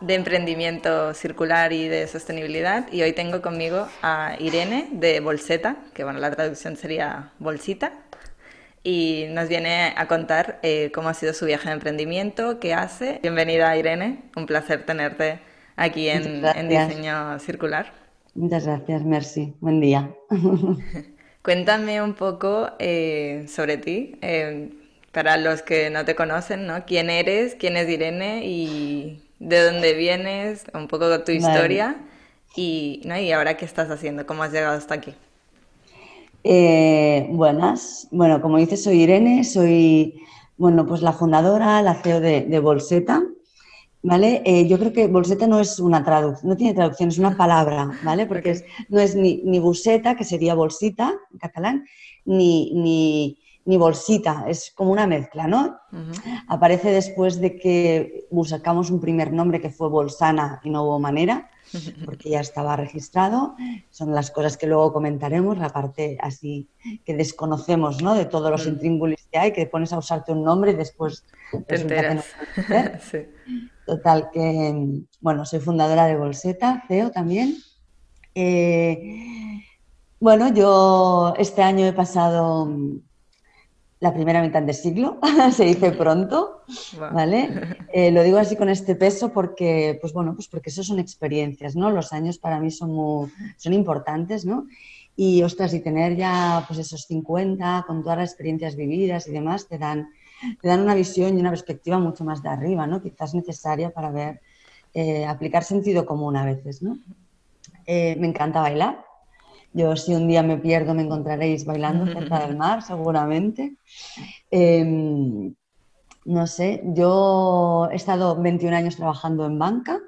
de emprendimiento circular y de sostenibilidad y hoy tengo conmigo a Irene de Bolseta, que bueno, la traducción sería bolsita, y nos viene a contar eh, cómo ha sido su viaje de emprendimiento, qué hace. Bienvenida Irene, un placer tenerte aquí en, Diseño Circular. Muchas gracias, Mercy. Buen día. Cuéntame un poco eh, sobre ti, eh, para los que no te conocen, ¿no? ¿Quién eres? ¿Quién es Irene? Y de dónde vienes, un poco de tu historia y, ¿no? y ahora qué estás haciendo, cómo has llegado hasta aquí. Eh, buenas, bueno, como dices, soy Irene, soy, bueno, pues la fundadora, la CEO de, Bolseta, ¿vale? Eh, yo creo que Bolseta no es una traducción, no tiene traducción, es una palabra, ¿vale? Porque no es ni, ni buseta, que sería bolsita en catalán, ni, ni, ni bolsita, es como una mezcla, ¿no? Aparece después de que sacamos un primer nombre que fue Bolsana y no hubo manera, porque ya estaba registrado. Son las cosas que luego comentaremos, la parte así que desconocemos, ¿no? De todos los intríngulis que hay, que pones a usarte un nombre y después te enteras. Total, que, bueno, soy fundadora de Bolseta, CEO también. Eh, bueno, yo este año he pasado la primera mitad del siglo, se dice pronto, ¿vale? Eh, lo digo así con este peso porque, pues bueno, pues porque eso son experiencias, ¿no? Los años para mí son, son importantes, ¿no? Y, ostras, y tener ya, pues esos 50, con todas las experiencias vividas y demás, te dan, te dan una visión y una perspectiva mucho más de arriba, ¿no? Quizás necesaria para ver, eh, aplicar sentido común a veces, ¿no? Eh, me encanta bailar, yo si un día me pierdo me encontraréis bailando cerca del mar, seguramente. Em, no sé, yo he estado 21 años trabajando en banca,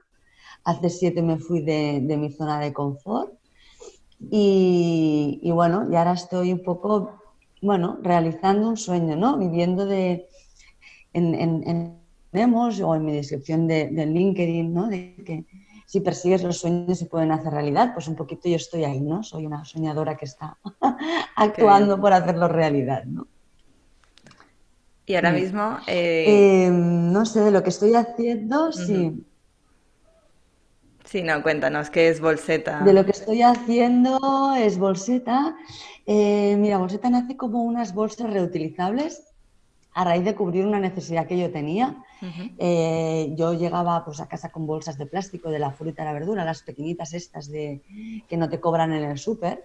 hace 7 me fui de, mi zona de confort y, bueno, y ahora estoy un poco, bueno, realizando un sueño, ¿no? Viviendo de, en, en, o en mi descripción de, de LinkedIn, ¿no? De que si persigues los sueños se pueden hacer realidad, pues un poquito yo estoy ahí, ¿no? Soy una soñadora que está actuando por hacerlo realidad, ¿no? Y ahora mismo... Eh, em, no sé, de lo que estoy haciendo, sí. Sí, no, cuéntanos, ¿qué es Bolseta? De lo que estoy haciendo es Bolseta. Eh, mira, Bolseta nace como unas bolsas reutilizables a raíz de cubrir una necesidad que yo tenía. Eh, yo llegaba pues, a casa con bolsas de plástico de la fruta y la verdura, las pequeñitas estas de, que no te cobran en el súper,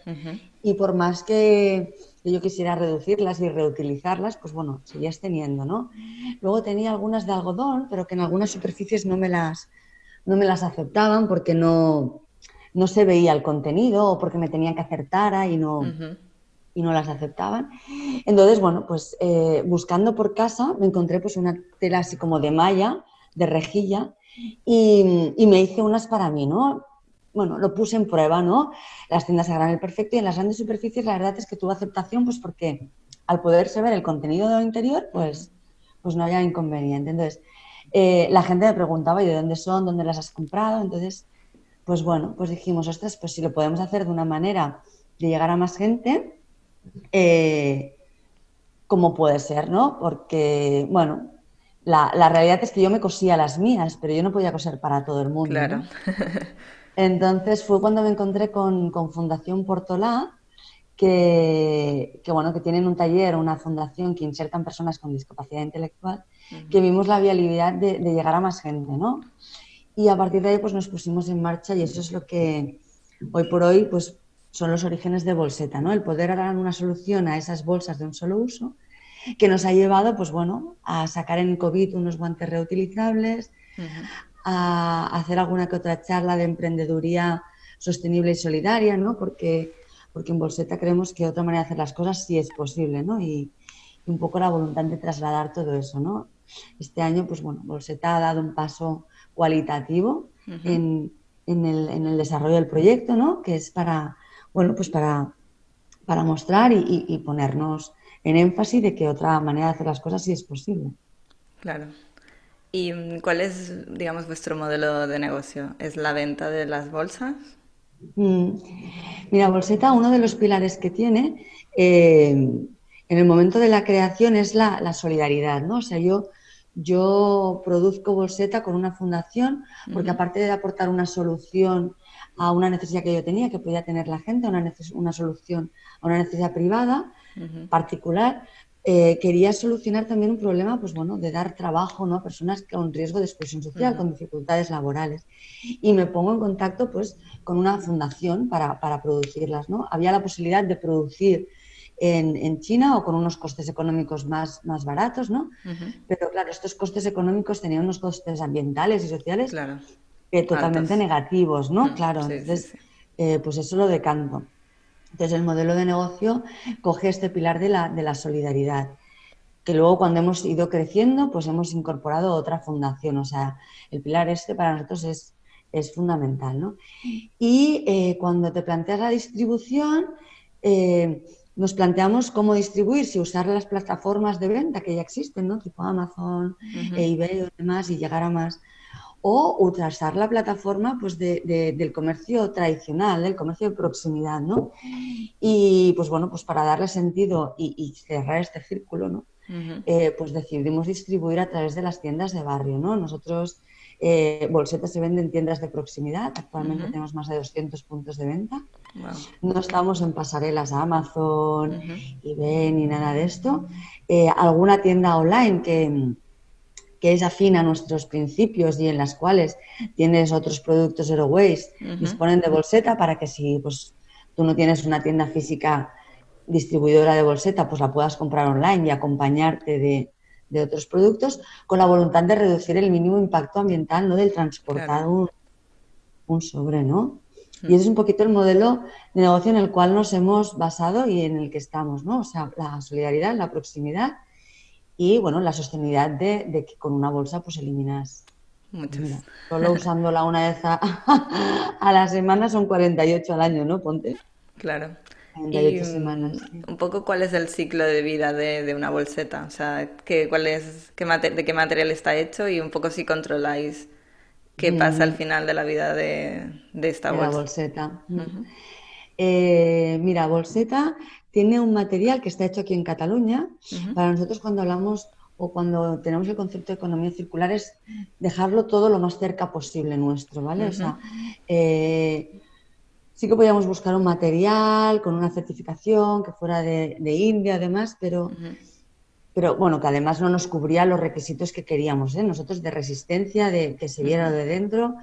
y por más que yo quisiera reducirlas y reutilizarlas, pues bueno, seguías teniendo, ¿no? Luego tenía algunas de algodón, pero que en algunas superficies no me las, no me las aceptaban porque no, no se veía el contenido o porque me tenían que hacer tara y no y no las aceptaban. Entonces, bueno, pues eh, buscando por casa me encontré pues una tela así como de malla, de rejilla, y, me hice unas para mí, ¿no? Bueno, lo puse en prueba, ¿no? Las tiendas a granel perfecto y en las grandes superficies la verdad es que tuvo aceptación pues porque al poderse ver el contenido de lo interior, pues, pues no había inconveniente. Entonces, eh, la gente me preguntaba, ¿y de dónde son? ¿Dónde las has comprado? Entonces, pues bueno, pues dijimos, ostras, pues si lo podemos hacer de una manera de llegar a más gente, eh, como puede ser, ¿no? Porque, bueno, la, realidad es que yo me cosía las mías, pero yo no podía coser para todo el mundo. Claro. Entonces fue cuando me encontré con, Fundación Portolá, que, bueno, que tienen un taller, una fundación que insertan personas con discapacidad intelectual, que vimos la viabilidad de, de, llegar a más gente, ¿no? Y a partir de ahí pues nos pusimos en marcha y eso es lo que hoy por hoy pues son los orígenes de Bolseta, ¿no? El poder dar una solución a esas bolsas de un solo uso que nos ha llevado, pues bueno, a sacar en COVID unos guantes reutilizables, a hacer alguna que otra charla de emprendeduría sostenible y solidaria, ¿no? Porque, porque en Bolseta creemos que otra manera de hacer las cosas sí es posible, ¿no? Y, un poco la voluntad de trasladar todo eso, ¿no? Este año, pues bueno, Bolseta ha dado un paso cualitativo en, el, desarrollo del proyecto, ¿no? Que es para, bueno, pues para, para mostrar y, ponernos en énfasis de que otra manera de hacer las cosas sí es posible. Claro. ¿Y cuál es, digamos, vuestro modelo de negocio? ¿Es la venta de las bolsas? Mm. Mira, Bolseta, uno de los pilares que tiene eh, en el momento de la creación es la, solidaridad, ¿no? O sea, yo, yo produzco Bolseta con una fundación porque aparte de aportar una solución a una necesidad que yo tenía, que podía tener la gente, una, una solución a una necesidad privada, particular, eh, quería solucionar también un problema, pues bueno, de dar trabajo ¿no? a personas con riesgo de exclusión social, con dificultades laborales. Y me pongo en contacto pues con una fundación para, para producirlas, ¿no? Había la posibilidad de producir en, en, China o con unos costes económicos más, más baratos, ¿no? Pero claro, estos costes económicos tenían unos costes ambientales y sociales totalmente negativos, ¿no? claro, entonces, eh, pues eso lo decanto. Entonces, el modelo de negocio coge este pilar de la, de la solidaridad, que luego cuando hemos ido creciendo, pues hemos incorporado otra fundación. O sea, el pilar este para nosotros es, es fundamental. ¿no? Y eh, cuando te planteas la distribución, eh, nos planteamos cómo distribuir, si usar las plataformas de venta que ya existen, ¿no? tipo Amazon, eBay o demás, y llegar a más, o utilizar la plataforma pues, de, del comercio tradicional, del comercio de proximidad, ¿no? Y pues bueno, pues para darle sentido y, cerrar este círculo, ¿no? Eh, pues decidimos distribuir a través de las tiendas de barrio, ¿no? Nosotros, eh, Bolseta se vende en tiendas de proximidad, actualmente tenemos más de 200 puntos de venta. No estamos en pasarelas Amazon, eBay ni nada de esto. Eh, alguna tienda online que que es afín a nuestros principios y en las cuales tienes otros productos Zero Waste, disponen de bolseta para que si pues, tú no tienes una tienda física distribuidora de bolseta, pues la puedas comprar online y acompañarte de, otros productos con la voluntad de reducir el mínimo impacto ambiental ¿no? del transportar un, sobre, ¿no? Y ese es un poquito el modelo de negocio en el cual nos hemos basado y en el que estamos, ¿no? O sea, la solidaridad, la proximidad y bueno, la sostenibilidad de, que con una bolsa pues eliminas. solo usándola una vez a, la semana son 48 al año, ¿no? Ponte. Claro. 48 semanas. Un poco cuál es el ciclo de vida de, una bolseta, o sea, ¿qué, cuál es, qué de qué material está hecho y un poco si controláis qué pasa al mm. final de la vida de, esta bolsa. La bolseta. Eh, mira, bolseta tiene un material que está hecho aquí en Cataluña. Para nosotros cuando hablamos o cuando tenemos el concepto de economía circular es dejarlo todo lo más cerca posible nuestro, ¿vale? O sea, eh, sí que podíamos buscar un material con una certificación que fuera de, India además, pero, pero bueno, que además no nos cubría los requisitos que queríamos, ¿eh? Nosotros de resistencia, de que se viera de dentro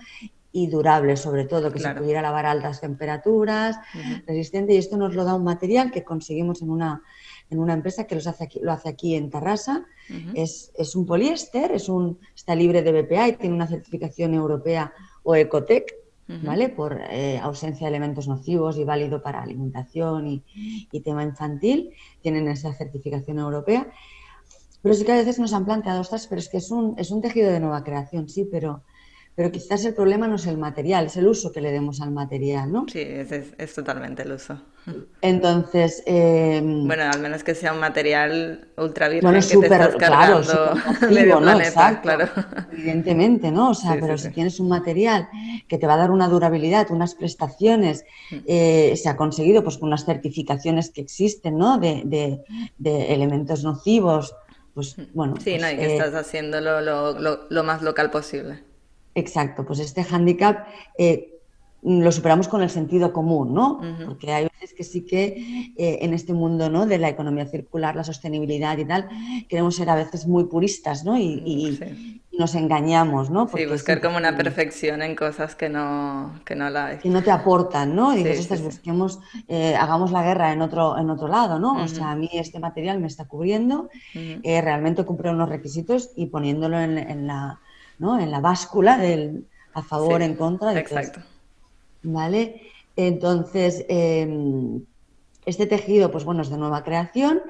y durable, sobre todo, que se pudiera lavar a altas temperaturas, resistente. Y esto nos lo da un material que conseguimos en una, en una empresa que los hace aquí, lo hace aquí en Tarrasa. es, es, un poliéster, es un, está libre de BPA y tiene una certificación europea o Ecotec, ¿vale? Por eh, ausencia de elementos nocivos y válido para alimentación y, y tema infantil. Tienen esa certificación europea. Pero sí que a veces nos han planteado, ostras, pero es que es un, es un tejido de nueva creación, sí, pero pero quizás el problema no es el material, es el uso que le demos al material, ¿no? Sí, es, totalmente el uso. Entonces... Em, bueno, al menos que sea un material ultra virgen que te estás cargando claro, ¿no? claro. Evidentemente, ¿no? O sea, pero si tienes un material que te va a dar una durabilidad, unas prestaciones, mm. eh, se ha conseguido pues con unas certificaciones que existen, ¿no? De, de, elementos nocivos, pues mm. bueno... Sí, pues, no, y que eh, estás haciéndolo lo más local posible. Exacto, pues este hándicap eh, lo superamos con el sentido común, ¿no? Porque hay veces que sí que eh, en este mundo ¿no? de la economía circular, la sostenibilidad y tal, queremos ser a veces muy puristas, ¿no? Y, nos engañamos, ¿no? sí, buscar como una perfección en cosas que no, que no la... Que no te aportan, ¿no? Y dices, busquemos, eh, hagamos la guerra en otro, en otro lado, ¿no? O sea, a mí este material me está cubriendo, realmente cumple unos requisitos y poniéndolo en la ¿no? En la báscula del a favor, en contra. De exacto. ¿Vale? Entonces, em, este tejido, pues bueno, es de nueva creación.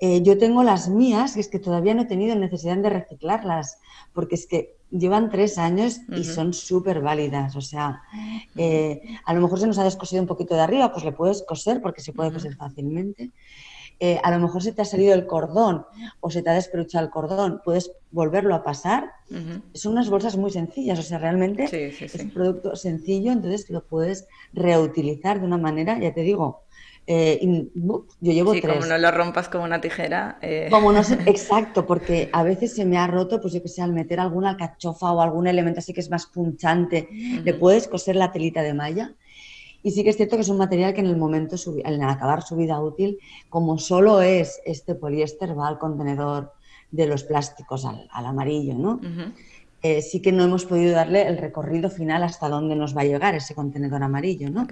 Eh, yo tengo las mías, y es que todavía no he tenido necesidad de reciclarlas, porque es que llevan tres años y son súper válidas. O sea, eh, a lo mejor se nos ha descosido un poquito de arriba, pues le puedes coser porque se puede coser fácilmente. Eh, a lo mejor se te ha salido el cordón o se te ha despeluchado el cordón, puedes volverlo a pasar. Son unas bolsas muy sencillas, o sea, realmente es un producto sencillo, entonces lo puedes reutilizar de una manera, ya te digo, eh, yo llevo sí, como no lo rompas como una tijera. Eh. Como no sé, exacto, porque a veces se me ha roto, pues yo que sé, al meter alguna cachofa o algún elemento así que es más punchante, le puedes coser la telita de malla. Y sí que es cierto que es un material que en el momento, al acabar su vida útil, como solo es este poliéster, va al contenedor de los plásticos, al, amarillo, ¿no? Eh, sí que no hemos podido darle el recorrido final hasta dónde nos va a llegar ese contenedor amarillo, ¿no?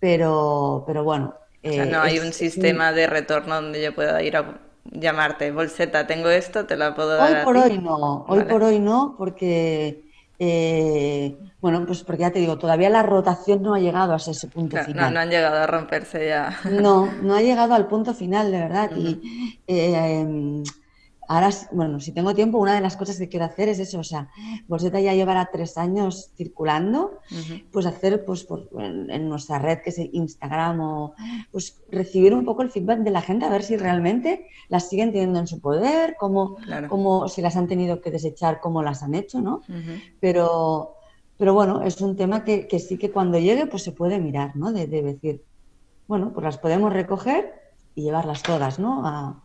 Pero, pero bueno. o sea, no eh, hay un sistema de retorno donde yo pueda ir a llamarte, bolseta, tengo esto, te la puedo dar. Hoy por hoy no, hoy por hoy no, porque. Eh, bueno, pues porque ya te digo, todavía la rotación no ha llegado a ese punto final. No, no han llegado a romperse ya. No, no ha llegado al punto final, de verdad. Y eh, Ahora, bueno, si tengo tiempo, una de las cosas que quiero hacer es eso, o sea, Bolseta ya llevará tres años circulando, pues hacer pues por, en, nuestra red, que es Instagram, o pues recibir un poco el feedback de la gente, a ver si realmente las siguen teniendo en su poder, cómo, si las han tenido que desechar, cómo las han hecho, ¿no? pero, pero bueno, es un tema que, que, sí que cuando llegue, pues se puede mirar, ¿no? De, de decir, bueno, pues las podemos recoger y llevarlas todas, ¿no? A,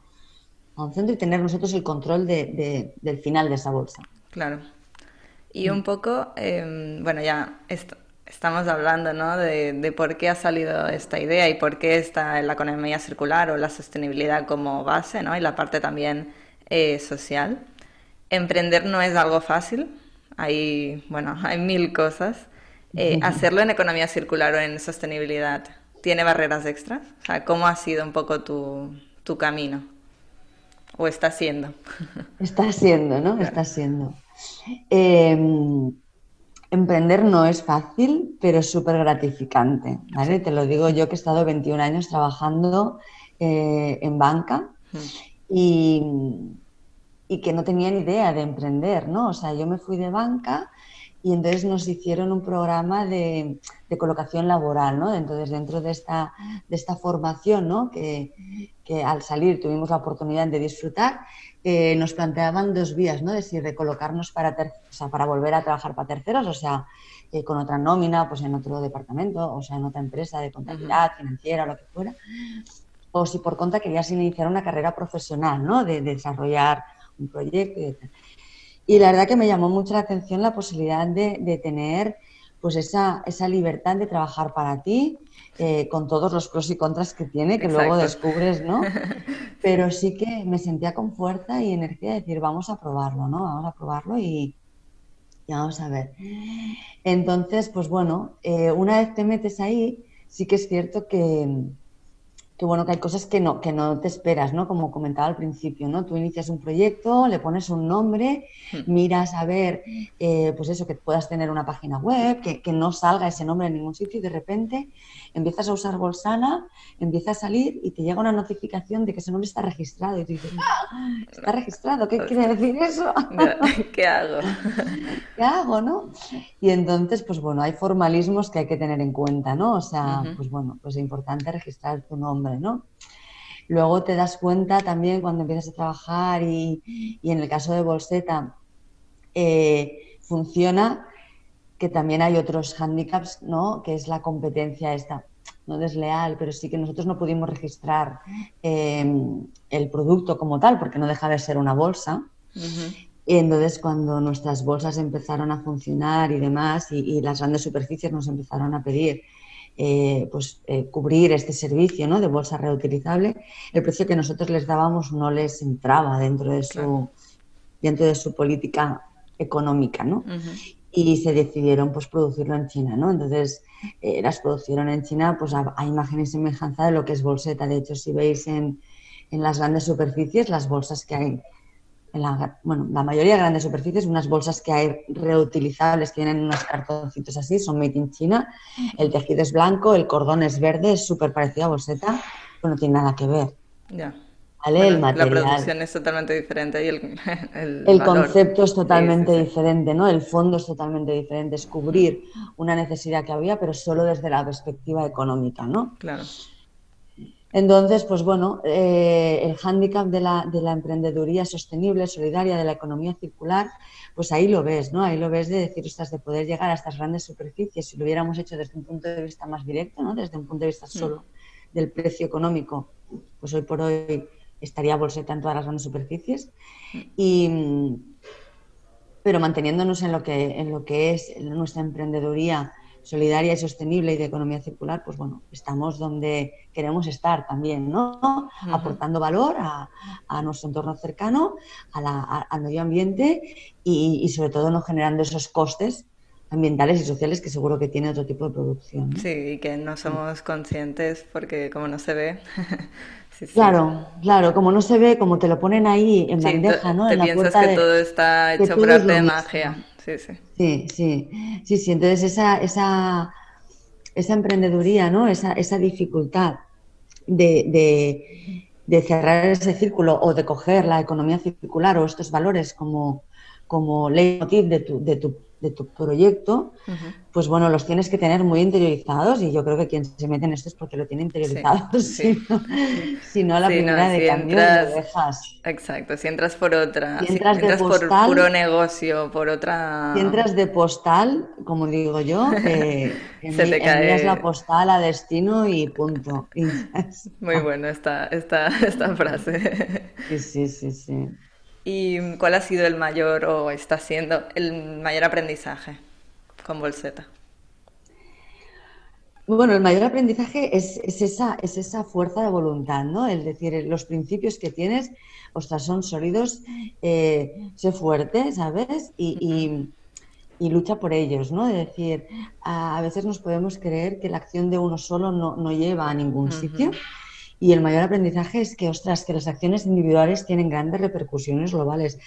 a un centro y tener nosotros el control de, del final de esa bolsa. Claro. Y un poco, em, bueno, ya estamos hablando ¿no? de, por qué ha salido esta idea y por qué está la economía circular o la sostenibilidad como base, ¿no? Y la parte también eh, social. Emprender no es algo fácil, hay, bueno, hay mil cosas. Eh, hacerlo en economía circular o en sostenibilidad, ¿tiene barreras extras? O sea, ¿cómo ha sido un poco tu, tu camino? ¿O está siendo? Está siendo, ¿no? Está siendo. Em, emprender no es fácil, pero es súper gratificante, ¿vale? Te lo digo yo que he estado 21 años trabajando eh, en banca y, y, que no tenía ni idea de emprender, ¿no? O sea, yo me fui de banca y entonces nos hicieron un programa de, colocación laboral, ¿no? Entonces, dentro de esta, de esta formación, ¿no? Que, al salir tuvimos la oportunidad de disfrutar, eh, nos planteaban dos vías, ¿no? De si recolocarnos para, para volver a trabajar para terceros, o sea, eh, con otra nómina, pues en otro departamento, o sea, en otra empresa de contabilidad, financiera o lo que fuera, o si por conta querías iniciar una carrera profesional, ¿no? De, desarrollar un proyecto y y la verdad que me llamó mucho la atención la posibilidad de, tener pues esa, esa, libertad de trabajar para ti, eh, con todos los pros y contras que tiene, que luego descubres, ¿no? Pero sí que me sentía con fuerza y energía de decir, vamos a probarlo, ¿no? Vamos a probarlo y, vamos a ver. Entonces, pues bueno, eh, una vez te metes ahí, sí que es cierto que, que bueno, que hay cosas que no, que no te esperas, ¿no? Como comentaba al principio, ¿no? Tú inicias un proyecto, le pones un nombre, hmm. miras a ver, eh, pues eso, que puedas tener una página web, que, que, no salga ese nombre en ningún sitio y de repente empiezas a usar Bolsana, empieza a salir y te llega una notificación de que ese nombre está registrado y tú dices, ¡Ah! está registrado, ¿qué quiere decir eso? ¿Qué hago? ¿Qué hago, no? Y entonces, pues bueno, hay formalismos que hay que tener en cuenta, ¿no? O sea, pues bueno, pues es importante registrar tu nombre, ¿no? Luego te das cuenta también cuando empiezas a trabajar y, en el caso de Bolseta eh, funciona que también hay otros hándicaps, ¿no? Que es la competencia esta, no desleal, pero sí que nosotros no pudimos registrar em, el producto como tal, porque no deja de ser una bolsa. Y entonces cuando nuestras bolsas empezaron a funcionar y demás, y, las grandes superficies nos empezaron a pedir eh, pues, eh, cubrir este servicio ¿no? de bolsa reutilizable, el precio que nosotros les dábamos no les entraba dentro de su, dentro de su política económica. ¿no? y se decidieron pues producirlo en China, ¿no? Entonces eh, las producieron en China pues a, imagen y semejanza de lo que es bolseta. De hecho, si veis en, en las grandes superficies, las bolsas que hay, en la, bueno, la mayoría de grandes superficies, unas bolsas que hay reutilizables que vienen unos cartoncitos así, son made in China. El tejido es blanco, el cordón es verde, es súper parecido a bolseta, pero no tiene nada que ver. el material. La producción es totalmente diferente y el, el, concepto es totalmente diferente, ¿no? El fondo es totalmente diferente, es cubrir una necesidad que había, pero solo desde la perspectiva económica, ¿no? Claro. Entonces, pues bueno, eh, el hándicap de la, de la emprendeduría sostenible, solidaria, de la economía circular, pues ahí lo ves, ¿no? Ahí lo ves de decir, estas de poder llegar a estas grandes superficies, si lo hubiéramos hecho desde un punto de vista más directo, ¿no? Desde un punto de vista solo del precio económico, pues hoy por hoy estaría bolseta en todas las grandes superficies. Y, pero manteniéndonos en lo que, en lo que es nuestra emprendeduría solidaria y sostenible y de economía circular, pues bueno, estamos donde queremos estar también, ¿no? Aportando valor a, nuestro entorno cercano, al medio ambiente y, y, sobre todo no generando esos costes ambientales y sociales que seguro que tiene otro tipo de producción. Sí, y que no somos conscientes porque como no se ve. Claro, claro, como no se ve, como te lo ponen ahí en bandeja, ¿no? Te piensas que todo está hecho por arte de magia. Sí, sí. Sí, sí. Sí, sí. Entonces esa, esa, esa emprendeduría, ¿no? Esa, esa dificultad de, de, de cerrar ese círculo o de coger la economía circular o estos valores como, como leitmotiv de tu, de tu de tu proyecto, pues bueno, los tienes que tener muy interiorizados y yo creo que quien se mete en esto es porque lo tiene interiorizado. Si, no, la primera de cambio lo dejas. Exacto, si entras por otra, si entras, por puro negocio, por otra... Si entras de postal, como digo yo, eh, se te cae... la postal a destino y punto. Muy bueno esta, esta, esta frase. Sí, sí, sí, sí. ¿Y cuál ha sido el mayor o está siendo el mayor aprendizaje con Bolseta? Bueno, el mayor aprendizaje es, esa, es esa fuerza de voluntad, ¿no? Es decir, los principios que tienes, ostras, son sólidos, eh, sé fuerte, ¿sabes? Y, lucha por ellos, ¿no? Es decir, a, veces nos podemos creer que la acción de uno solo no, lleva a ningún sitio y el mayor aprendizaje es que, ostras, que las acciones individuales tienen grandes repercusiones globales.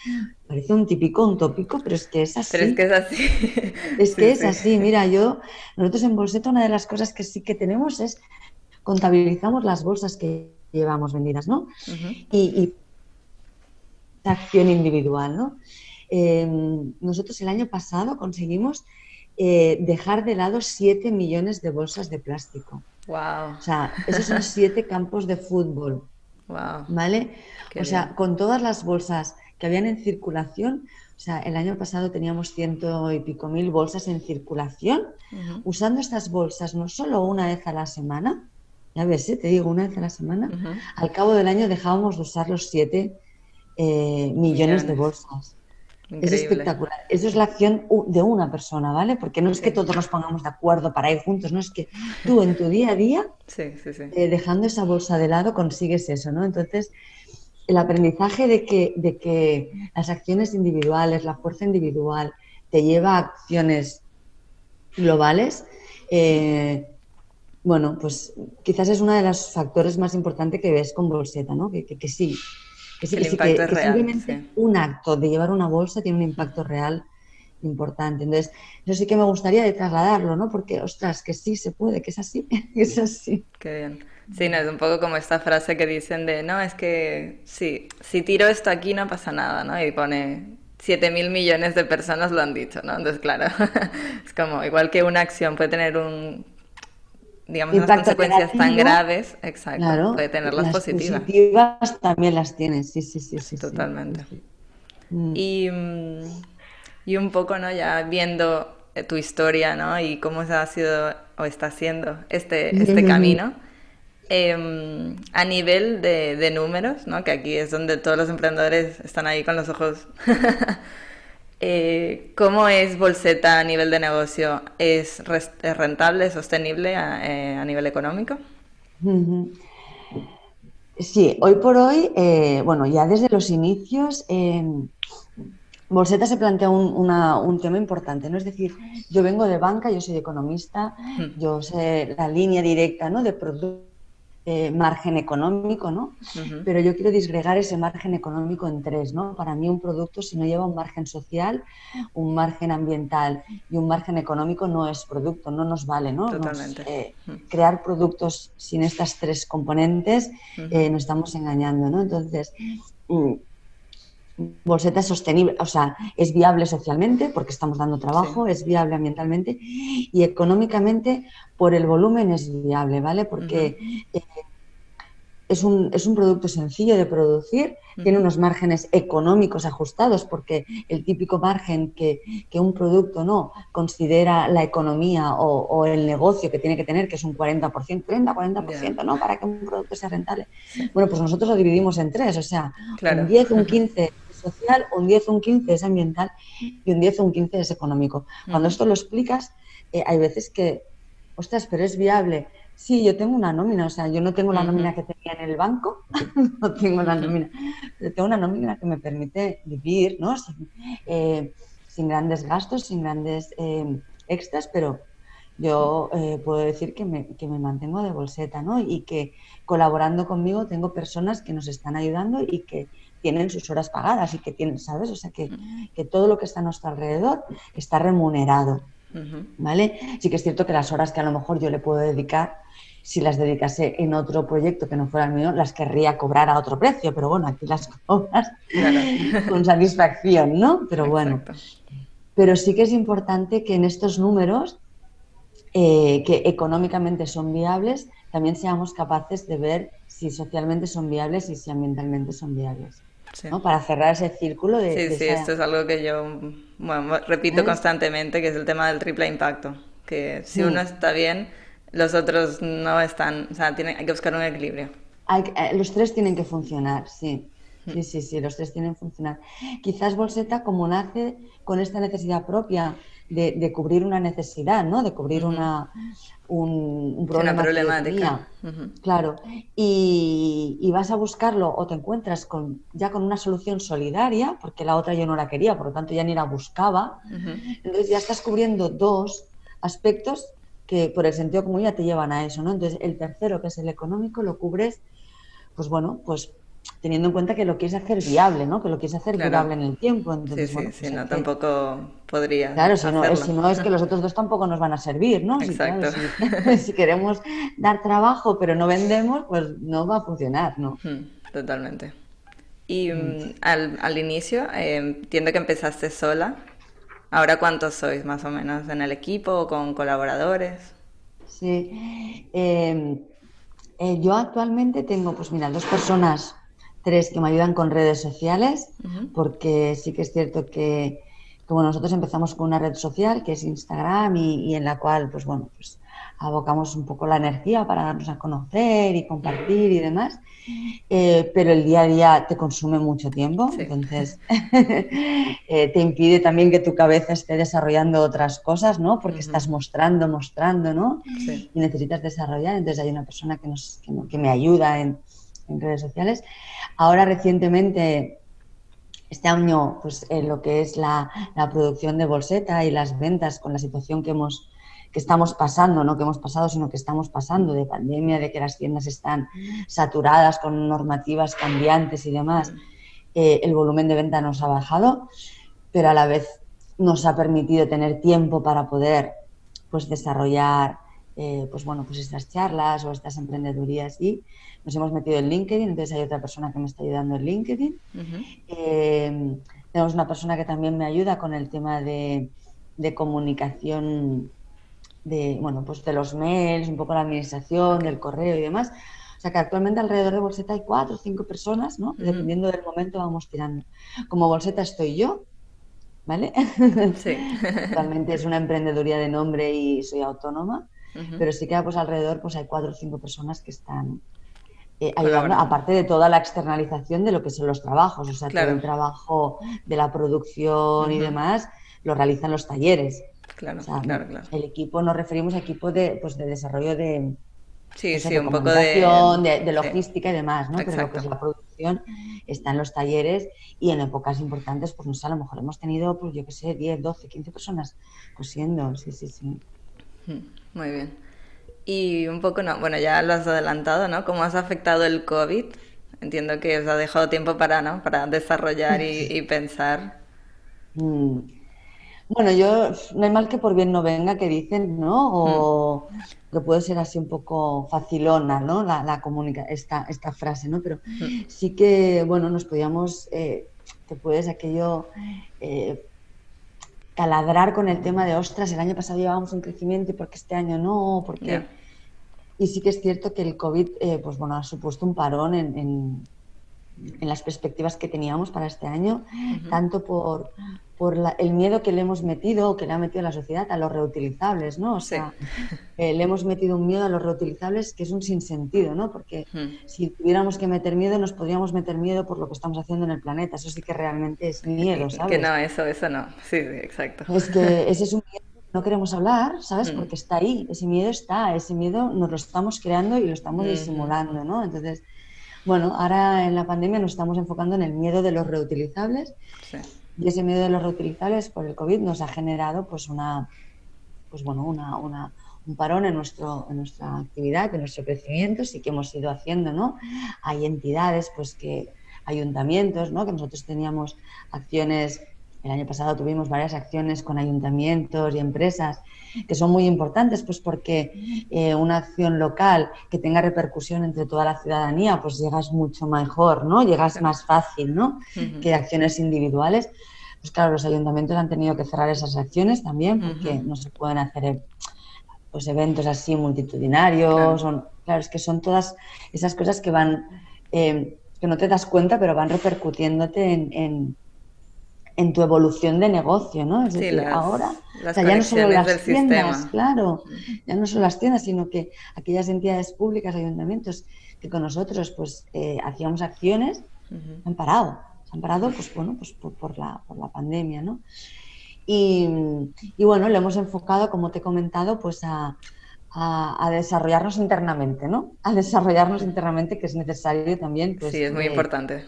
Parece un típico, un tópico, pero es que es así. Pero es que es así. Es que es así. Mira, yo, nosotros en Bolseta una de las cosas que sí que tenemos es contabilizamos las bolsas que llevamos vendidas, ¿no? y, y, acción individual, ¿no? Em, nosotros el año pasado conseguimos eh, dejar de lado 7 millones de bolsas de plástico. Wow. O sea, esos son siete campos de fútbol. Wow. ¿Vale? o sea, con todas las bolsas que habían en circulación, o sea, el año pasado teníamos ciento y pico mil bolsas en circulación, usando estas bolsas no solo una vez a la semana, ya ves, ¿eh? te digo, una vez a la semana, al cabo del año dejábamos de usar los siete eh, millones de bolsas. Es espectacular. Eso es la acción de una persona, ¿vale? Porque no es que todos nos pongamos de acuerdo para ir juntos, no es que tú en tu día a día, eh, dejando esa bolsa de lado, consigues eso, ¿no? Entonces, el aprendizaje de que, de que las acciones individuales, la fuerza individual, te lleva a acciones globales, eh, bueno, pues quizás es uno de los factores más importantes que ves con Bolseta, ¿no? Que, que, que sí, que, el impacto es real, simplemente un acto de llevar una bolsa tiene un impacto real importante. Entonces, yo sí que me gustaría de trasladarlo, ¿no? Porque, ostras, que sí se puede, que es así, que es así. Qué bien. Sí, no, es un poco como esta frase que dicen de, no, es que sí, si tiro esto aquí no pasa nada, ¿no? Y pone 7 mil millones de personas lo han dicho, ¿no? Entonces, claro, es como, igual que una acción puede tener un digamos, unas consecuencias tan graves, exacto, puede tenerlas las positivas. positivas también las tienes, sí, sí, sí. sí Totalmente. Mm. Y, mm, y, un poco, ¿no? Ya viendo eh, tu historia, ¿no? Y cómo ha sido o está siendo este, este camino. Em, a nivel de, de, números, ¿no? que aquí es donde todos los emprendedores están ahí con los ojos Eh, ¿Cómo es Bolseta a nivel de negocio? ¿Es, rentable, sostenible a, eh, nivel económico? Sí, hoy por hoy, eh, bueno, ya desde los inicios, Bolseta se plantea un, tema importante, ¿no? Es decir, yo vengo de banca, yo soy economista, yo sé la línea directa, ¿no? De producto eh, margen económico, ¿no? Pero yo quiero disgregar ese margen económico en tres, ¿no? Para mí un producto, si no lleva un margen social, un margen ambiental y un margen económico, no es producto, no nos vale, ¿no? Totalmente. Eh, crear productos sin estas tres componentes eh, nos estamos engañando, ¿no? Entonces, mm, Bolseta es sostenible, o sea, es viable socialmente porque estamos dando trabajo, es viable ambientalmente y económicamente por el volumen es viable, ¿vale? Porque eh, es, un, es, un, producto sencillo de producir, tiene unos márgenes económicos ajustados porque el típico margen que, que un producto no considera la economía o, el negocio que tiene que tener, que es un 40%, 30, 40%, ¿no? Para que un producto sea rentable. Bueno, pues nosotros lo dividimos en tres, o sea, un 10, un 15 social, un 10, un 15 es ambiental y un 10, un 15 es económico. Cuando esto lo explicas, eh, hay veces que, ostras, pero es viable. Sí, yo tengo una nómina, o sea, yo no tengo la nómina que tenía en el banco, no tengo la nómina, pero tengo una nómina que me permite vivir, ¿no? Sin, eh, grandes gastos, sin grandes eh, extras, pero yo puedo decir que me, que me, mantengo de bolseta, ¿no? Y que colaborando conmigo tengo personas que nos están ayudando y que tienen sus horas pagadas y que tienen, ¿sabes? O sea, que, que todo lo que está a nuestro alrededor está remunerado, ¿vale? Sí que es cierto que las horas que a lo mejor yo le puedo dedicar, si las dedicase en otro proyecto que no fuera el mío, las querría cobrar a otro precio, pero bueno, aquí las cobras con satisfacción, ¿no? Pero bueno. Pero sí que es importante que en estos números, eh, que económicamente son viables, también seamos capaces de ver si socialmente son viables y si ambientalmente son viables. Para cerrar ese círculo de... Sí, sí, esto es algo que yo repito constantemente, que es el tema del triple impacto, que si uno está bien, los otros no están, o sea, tiene, hay que buscar un equilibrio. Eh, los tres tienen que funcionar, sí. Sí, sí, sí, los tres tienen que funcionar. Quizás Bolseta, como nace con esta necesidad propia de, cubrir una necesidad, ¿no? De cubrir una, un, problema. Una problemática. Claro. Y, vas a buscarlo o te encuentras con, ya con una solución solidaria, porque la otra yo no la quería, por lo tanto ya ni la buscaba. Entonces ya estás cubriendo dos aspectos que por el sentido común ya te llevan a eso, ¿no? Entonces el tercero, que es el económico, lo cubres, pues bueno, pues teniendo en cuenta que lo quieres hacer viable, ¿no? Que lo quieres hacer viable en el tiempo. Entonces, sí, sí, sí, pues no, tampoco podría Claro, si no, si no, es que los otros dos tampoco nos van a servir, ¿no? Exacto. Si, queremos dar trabajo pero no vendemos, pues no va a funcionar, ¿no? Totalmente. Y mm, al, al, inicio, eh, entiendo que empezaste sola. ¿Ahora cuántos sois más o menos en el equipo o con colaboradores? Sí. Eh, eh, yo actualmente tengo, pues mira, dos personas tres que me ayudan con redes sociales, porque sí que es cierto que, como nosotros empezamos con una red social que es Instagram y, en la cual, pues bueno, pues abocamos un poco la energía para darnos a conocer y compartir y demás, eh, pero el día a día te consume mucho tiempo, entonces eh, te impide también que tu cabeza esté desarrollando otras cosas, ¿no? Porque estás mostrando, mostrando, ¿no? Y necesitas desarrollar, entonces hay una persona que, nos, que me ayuda en en redes sociales. Ahora recientemente, este año, pues en lo que es la, producción de Bolseta y las ventas con la situación que hemos que estamos pasando, no que hemos pasado, sino que estamos pasando de pandemia, de que las tiendas están saturadas con normativas cambiantes y demás, eh, el volumen de venta nos ha bajado, pero a la vez nos ha permitido tener tiempo para poder pues, desarrollar eh, pues, bueno, pues estas charlas o estas emprendedurías y nos hemos metido en LinkedIn, entonces hay otra persona que me está ayudando en LinkedIn. Eh, tenemos una persona que también me ayuda con el tema de, comunicación de, bueno, pues de los mails, un poco la administración, del correo y demás. O sea que actualmente alrededor de Bolseta hay cuatro o cinco personas, ¿no? Dependiendo del momento vamos tirando. Como Bolseta estoy yo, ¿vale? Sí. Actualmente es una emprendeduría de nombre y soy autónoma, pero sí que pues alrededor pues hay cuatro o cinco personas que están eh, aparte de toda la externalización de lo que son los trabajos, o sea, todo el trabajo de la producción y demás lo realizan los talleres. Claro, claro, claro. El equipo, nos referimos a equipo de, pues, de desarrollo de, Sí, sí, un poco de... de, logística y demás, ¿no? Pero lo que es la producción está en los talleres y en épocas importantes, pues no sé, a lo mejor hemos tenido, pues yo qué sé, 10, 12, 15 personas cosiendo, sí, sí, sí. Muy bien. Y un poco, no, bueno, ya lo has adelantado, ¿no? ¿Cómo has afectado el COVID? Entiendo que os ha dejado tiempo para, ¿no? Para desarrollar y, pensar. Mm. Bueno, yo, no hay mal que por bien no venga, que dicen, ¿no? O mm. que puede ser así un poco facilona, ¿no? La, la comunica esta, esta frase, ¿no? Pero mm. sí que, bueno, nos podíamos, eh, te puedes aquello eh, taladrar con el tema de, ostras, el año pasado llevábamos un crecimiento y porque este año no, porque... Y sí que es cierto que el COVID, eh, pues bueno, ha supuesto un parón en, en, las perspectivas que teníamos para este año, tanto por, por el miedo que le hemos metido, o que le ha metido la sociedad a los reutilizables, ¿no? O sea, eh, le hemos metido un miedo a los reutilizables que es un sinsentido, ¿no? Porque si tuviéramos que meter miedo, nos podríamos meter miedo por lo que estamos haciendo en el planeta. Eso sí que realmente es miedo, ¿sabes? Que no, eso, eso no. Sí, sí, exacto. Es que ese es un miedo que no queremos hablar, ¿sabes? Hmm. Porque está ahí, ese miedo está, ese miedo nos lo estamos creando y lo estamos disimulando, ¿no? Entonces, bueno, ahora en la pandemia nos estamos enfocando en el miedo de los reutilizables. Sí y ese miedo de los reutilizables por el COVID nos ha generado pues una, pues bueno, una, una, un parón en, nuestro, en nuestra actividad, en nuestro crecimiento, sí que hemos ido haciendo, ¿no? Hay entidades, pues que, ayuntamientos, ¿no? Que nosotros teníamos acciones el año pasado tuvimos varias acciones con ayuntamientos y empresas que son muy importantes, pues porque eh, una acción local que tenga repercusión entre toda la ciudadanía, pues llegas mucho mejor, ¿no? Llegas más fácil, ¿no? Que acciones individuales. Pues claro, los ayuntamientos han tenido que cerrar esas acciones también porque no se pueden hacer pues eventos así multitudinarios. Claro, claro es que son todas esas cosas que van, eh, que no te das cuenta, pero van repercutiéndote en en tu evolución de negocio, ¿no? Es decir, ahora, ya no solo las tiendas, claro, ya no solo las tiendas, sino que aquellas entidades públicas, ayuntamientos que con nosotros pues eh, hacíamos acciones, han parado, han parado pues bueno, pues por, la, por la pandemia, ¿no? Y, y, bueno, lo hemos enfocado, como te he comentado, pues a, a, desarrollarnos internamente, ¿no? A desarrollarnos internamente, que es necesario también. Pues, sí, es muy importante.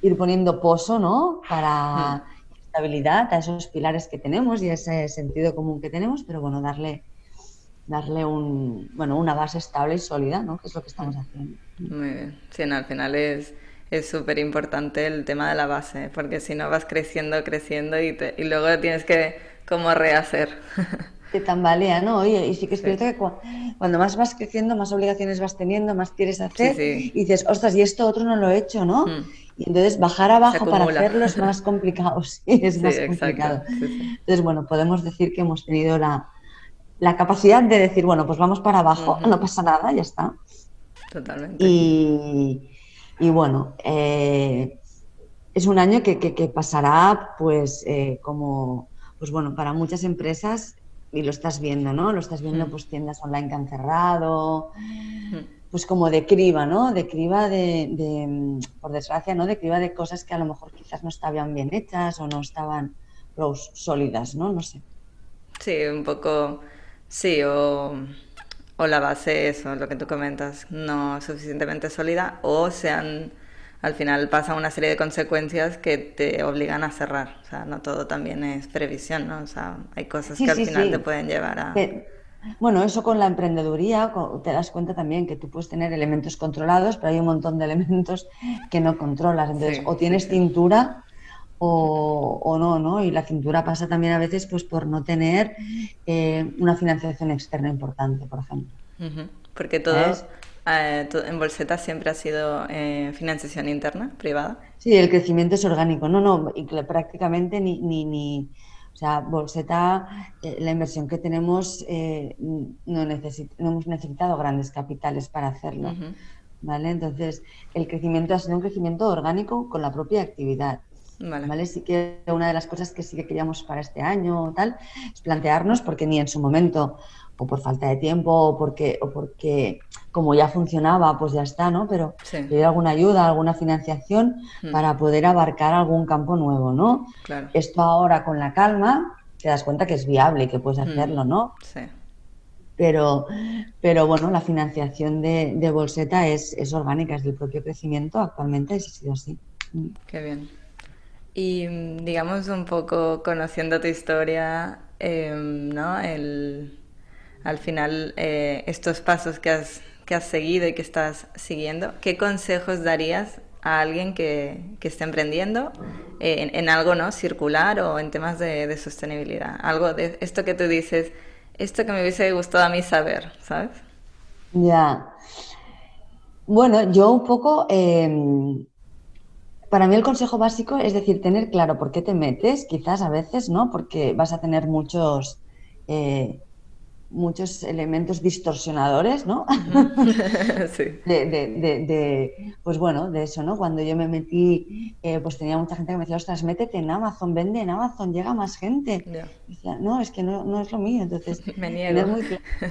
Ir poniendo pozo, ¿no? Para, estabilidad a esos pilares que tenemos y a ese sentido común que tenemos, pero bueno, darle, darle un, bueno, una base estable y sólida, ¿no? Que es lo que estamos haciendo. Muy bien. Sí, al final es es súper importante el tema de la base, porque si no vas creciendo, creciendo y, y luego tienes que como rehacer. Te tambalea, ¿no? Oye, y sí que es cierto que cuando más vas creciendo, más obligaciones vas teniendo, más quieres hacer, y dices, ostras, y esto otro no lo he hecho, ¿no? Mm. Y entonces bajar abajo para hacerlo es más complicado, sí, es más complicado. Entonces, bueno, podemos decir que hemos tenido la, la capacidad de decir, bueno, pues vamos para abajo, no pasa nada, ya está. Totalmente. Y, y bueno, eh, es un año que, que, pasará, pues, eh, como, pues bueno, para muchas empresas, y lo estás viendo, ¿no? Lo estás viendo, pues, tiendas online que han cerrado pues como de criba, ¿no? De criba de, por desgracia, ¿no? De criba de cosas que a lo mejor quizás no estaban bien hechas o no estaban sólidas, ¿no? No sé. Sí, un poco, sí, o, o la base, eso, lo que tú comentas, no suficientemente sólida, o sean, al final pasa una serie de consecuencias que te obligan a cerrar. O sea, no todo también es previsión, ¿no? O sea, hay cosas que al final te pueden llevar a... Bueno, eso con la emprendeduría te das cuenta también que tú puedes tener elementos controlados, pero hay un montón de elementos que no controlas. Entonces, o tienes cintura o, no, ¿no? Y la cintura pasa también a veces pues por no tener eh, una financiación externa importante, por ejemplo. Porque todo, eh, en Bolseta siempre ha sido eh, financiación interna, privada. Sí, el crecimiento es orgánico. No, no, prácticamente ni, ni, ni o sea, Bolseta, eh, la inversión que tenemos, eh, no, no, hemos necesitado grandes capitales para hacerlo. ¿Vale? Entonces, el crecimiento ha sido un crecimiento orgánico con la propia actividad. Vale. Sí que una de las cosas que sí que queríamos para este año tal es plantearnos, porque ni en su momento o por falta de tiempo o porque, o porque como ya funcionaba, pues ya está, ¿no? Pero pedir alguna ayuda, alguna financiación hmm. para poder abarcar algún campo nuevo, ¿no? Esto ahora con la calma te das cuenta que es viable que puedes hmm. hacerlo, ¿no? Sí. Pero, pero bueno, la financiación de, de Bolseta es, es, orgánica, es del propio crecimiento, actualmente ha sido así. Hmm. Qué bien. Y digamos un poco conociendo tu historia, em, ¿no? El, al final eh, estos pasos que has, que has seguido y que estás siguiendo, ¿qué consejos darías a alguien que, que esté emprendiendo eh, en, algo no circular o en temas de, de, sostenibilidad? Algo de esto que tú dices, esto que me hubiese gustado a mí saber, ¿sabes? Ya. Bueno, yo un poco, em, para mí el consejo básico es decir, tener claro por qué te metes, quizás a veces, ¿no? Porque vas a tener muchos, eh, muchos elementos distorsionadores, ¿no? sí. de, pues bueno, de eso, ¿no? Cuando yo me metí, eh, pues tenía mucha gente que me decía, ostras, métete en Amazon, vende en Amazon, llega más gente. Decía, no, es que no, es lo mío. Entonces, me niego. Muy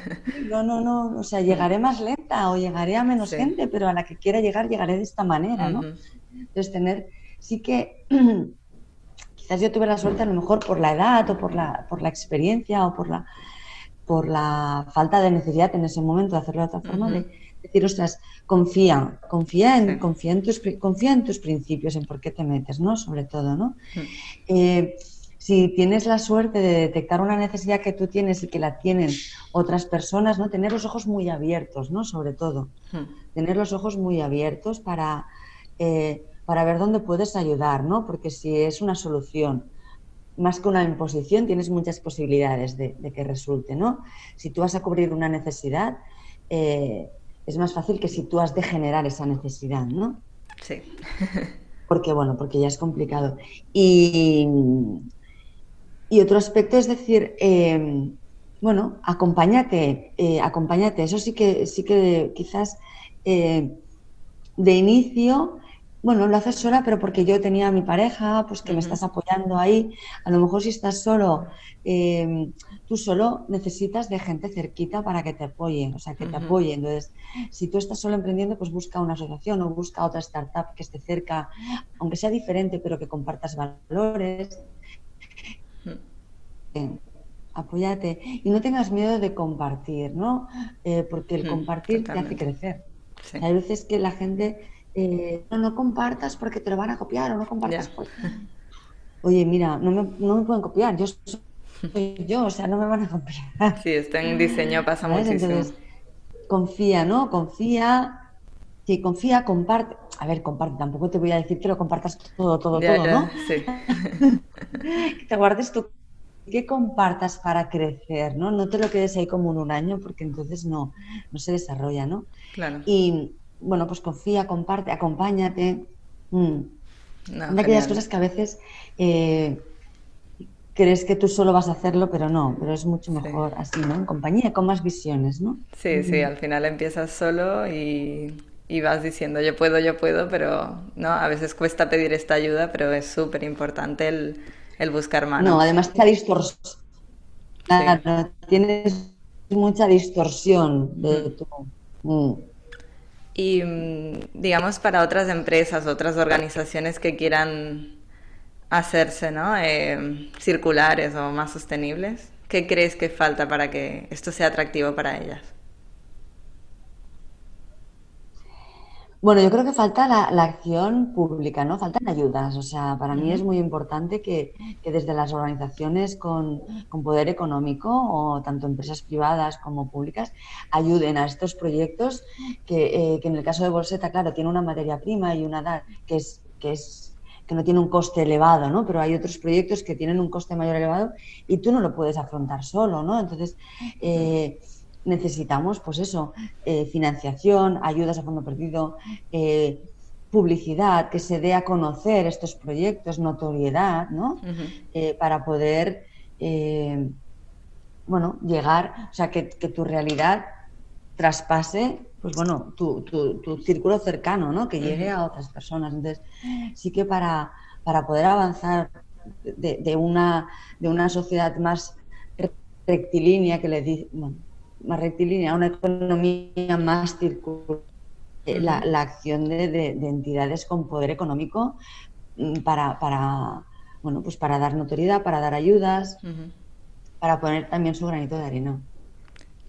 no, no, no, o sea, llegaré más lenta o llegaré a menos gente, pero a la que quiera llegar, llegaré de esta manera, ¿no? Entonces, tener, sí que... quizás yo tuve la suerte a lo mejor por la edad o por la, por la experiencia o por la, por la falta de necesidad en ese momento de hacerlo de otra forma, de decir, ostras, confía, confía en, confía, en tus, confía en tus principios, en por qué te metes, ¿no? Sobre todo, ¿no? Eh, si tienes la suerte de detectar una necesidad que tú tienes y que la tienen otras personas, ¿no? Tener los ojos muy abiertos, ¿no? Sobre todo. Tener los ojos muy abiertos para, eh, para ver dónde puedes ayudar, ¿no? Porque si es una solución más que una imposición, tienes muchas posibilidades de, que resulte, ¿no? Si tú vas a cubrir una necesidad, eh, es más fácil que si tú has de generar esa necesidad, ¿no? Sí. porque, bueno, porque ya es complicado. Y, y otro aspecto es decir, eh, bueno, acompáñate, eh, acompáñate. Eso sí que, sí que quizás de inicio bueno, lo haces sola, pero porque yo tenía a mi pareja, pues que me estás apoyando ahí. A lo mejor si estás solo, em, tú solo necesitas de gente cerquita para que te apoye, o sea, que te apoye. Entonces, si tú estás solo emprendiendo, pues busca una asociación o busca otra startup que esté cerca, aunque sea diferente, pero que compartas valores. apóyate y no tengas miedo de compartir, ¿no? Eh, porque el compartir te hace crecer. Hay veces que la gente eh, no, no compartas porque te lo van a copiar o no compartas porque... Oye, mira, no me, no me, pueden copiar, yo soy yo, o sea, no me van a copiar. Sí, esto en diseño pasa muchísimo. Entonces, confía, ¿no? Confía, sí, confía, comparte. A ver, comparte, tampoco te voy a decir que lo compartas todo, todo, todo, ¿no? Sí. que te guardes tu que compartas para crecer, ¿no? No te lo quedes ahí como en un año porque entonces no, no se desarrolla, ¿no? Claro. Y, bueno, pues confía, comparte, acompáñate. Mm. de aquellas cosas que a veces eh, crees que tú solo vas a hacerlo, pero no, pero es mucho mejor así, ¿no? En compañía, con más visiones, ¿no? Sí, sí, al final empiezas solo y, vas diciendo yo puedo, yo puedo, pero no, a veces cuesta pedir esta ayuda, pero es súper importante el, buscar manos. No, además está distorsión. tienes mucha distorsión de tu... Mm. Y mm, digamos para otras empresas, otras organizaciones que quieran hacerse ¿no? Eh, circulares o más sostenibles, ¿qué crees que falta para que esto sea atractivo para ellas? Bueno, yo creo que falta la, acción pública, ¿no? Faltan ayudas. O sea, para mí es muy importante que, desde las organizaciones con, poder económico, o tanto empresas privadas como públicas, ayuden a estos proyectos que, eh, que en el caso de Bolseta, claro, tiene una materia prima y una edad que es, que es que no tiene un coste elevado, ¿no? Pero hay otros proyectos que tienen un coste mayor elevado y tú no lo puedes afrontar solo, ¿no? Entonces, eh, necesitamos, pues eso, eh, financiación, ayudas a fondo perdido, eh, publicidad, que se dé a conocer estos proyectos, notoriedad, ¿no? Eh, para poder, bueno, llegar, o sea, que, tu realidad traspase, pues bueno, tu, círculo cercano, ¿no? Que llegue a otras personas. Entonces, sí que para, para poder avanzar de, una, de una sociedad más rectilínea que le dice, más rectilínea, una economía más circular, eh, la, acción de, entidades con poder económico mm, para, para, bueno, pues para dar notoriedad, para dar ayudas, para poner también su granito de arena.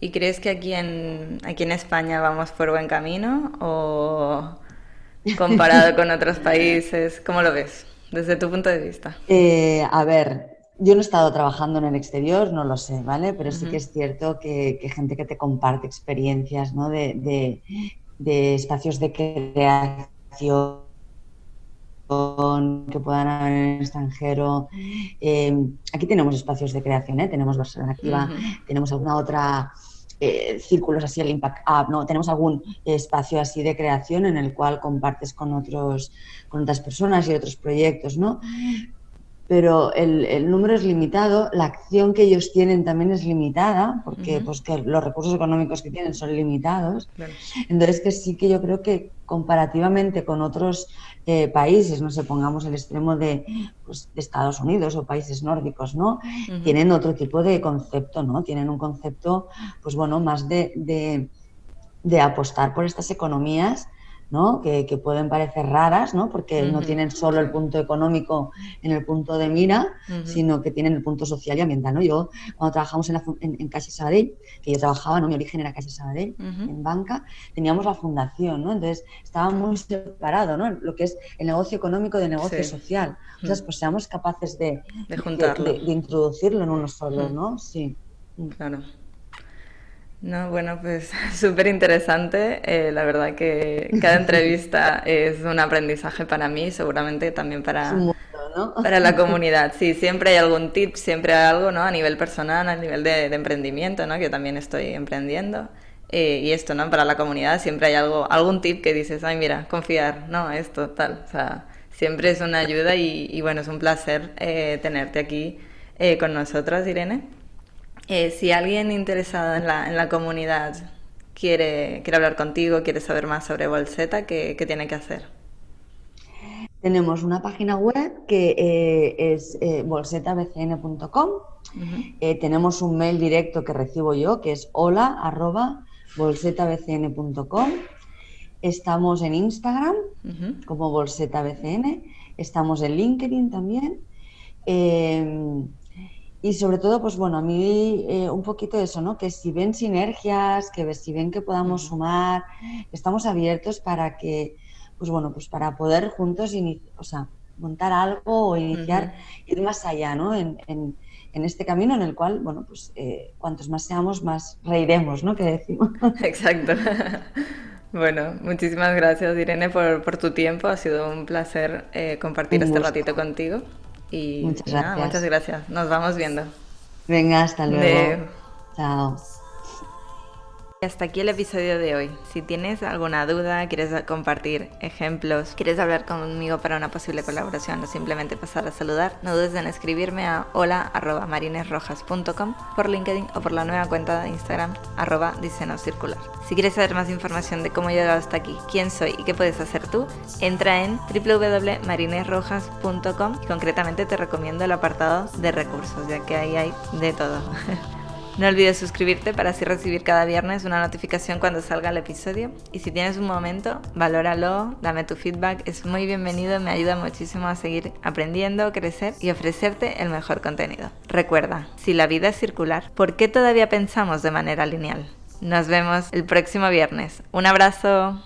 ¿Y crees que aquí en, aquí en España vamos por buen camino o comparado con otros países? ¿Cómo lo ves desde tu punto de vista? Eh, a ver, yo no he estado trabajando en el exterior, no lo sé, ¿vale? Pero sí que es cierto que, gente que te comparte experiencias, ¿no? De, espacios de creación que puedan haber en el extranjero. Em, aquí tenemos espacios de creación, ¿eh? tenemos Barcelona Activa, tenemos alguna otra eh, círculos así, el Impact Up, ¿no? Tenemos algún espacio así de creación en el cual compartes con otros, con otras personas y otros proyectos, ¿no? Pero el, número es limitado, la acción que ellos tienen también es limitada, porque pues, que los recursos económicos que tienen son limitados. Entonces, que sí que yo creo que comparativamente con otros eh, países, no sé, pongamos el extremo de, pues, Estados Unidos o países nórdicos, ¿no? Tienen otro tipo de concepto, ¿no? Tienen un concepto, pues bueno, más de, de apostar por estas economías que, pueden parecer raras, ¿no? porque no tienen solo el punto económico en el punto de mira, sino que tienen el punto social y ambiental. ¿no? Yo, cuando trabajamos en, la, en, Caixa Sabadell, que yo trabajaba, ¿no? mi origen era Caixa Sabadell, en banca, teníamos la fundación, ¿no? entonces estaba muy separado ¿no? lo que es el negocio económico del negocio social. Entonces, pues seamos capaces de, de, introducirlo en uno solo, ¿no? Sí. Claro. No, bueno, pues súper interesante. Eh, la verdad que cada entrevista es un aprendizaje para mí, seguramente también para, para la comunidad. Sí, siempre hay algún tip, siempre hay algo, ¿no? A nivel personal, a nivel de, emprendimiento, ¿no? Que yo también estoy emprendiendo. Eh, y esto, ¿no? Para la comunidad siempre hay algo, algún tip que dices, ay, mira, confiar, no, esto, tal. O sea, siempre es una ayuda y, bueno, es un placer eh, tenerte aquí con nosotras, Irene. Eh, si alguien interesado en la, en la comunidad quiere, quiere hablar contigo, quiere saber más sobre Bolseta, ¿qué, qué tiene que hacer? Tenemos una página web que eh, es eh, bolsetabcn.com. tenemos un mail directo que recibo yo, que es hola arroba bolsetabcn.com. Estamos en Instagram como bolsetabcn. Estamos en LinkedIn también. Y sobre todo, pues bueno, a mí eh, un poquito eso, ¿no? Que si ven sinergias, que si ven que podamos sumar, estamos abiertos para que, pues bueno, pues para poder juntos, o sea, montar algo o iniciar, ir más allá, ¿no? En, en, en, este camino en el cual, bueno, pues eh, cuantos más seamos, más reiremos, ¿no? Que decimos. Exacto. Bueno, muchísimas gracias Irene por, por, tu tiempo. Ha sido un placer eh, compartir este ratito contigo. Y muchas gracias. muchas gracias. Nos vamos viendo. Venga, hasta luego. Chao. Hasta aquí el episodio de hoy. Si tienes alguna duda, quieres compartir ejemplos, quieres hablar conmigo para una posible colaboración o simplemente pasar a saludar, no dudes en escribirme a hola.marinesrojas.com por LinkedIn o por la nueva cuenta de Instagram arroba circular. Si quieres saber más información de cómo he llegado hasta aquí, quién soy y qué puedes hacer tú, entra en www.marinesrojas.com y concretamente te recomiendo el apartado de recursos, ya que ahí hay de todo. No olvides suscribirte para así recibir cada viernes una notificación cuando salga el episodio. Y si tienes un momento, valóralo, dame tu feedback, es muy bienvenido, me ayuda muchísimo a seguir aprendiendo, crecer y ofrecerte el mejor contenido. Recuerda, si la vida es circular, ¿por qué todavía pensamos de manera lineal? Nos vemos el próximo viernes. Un abrazo.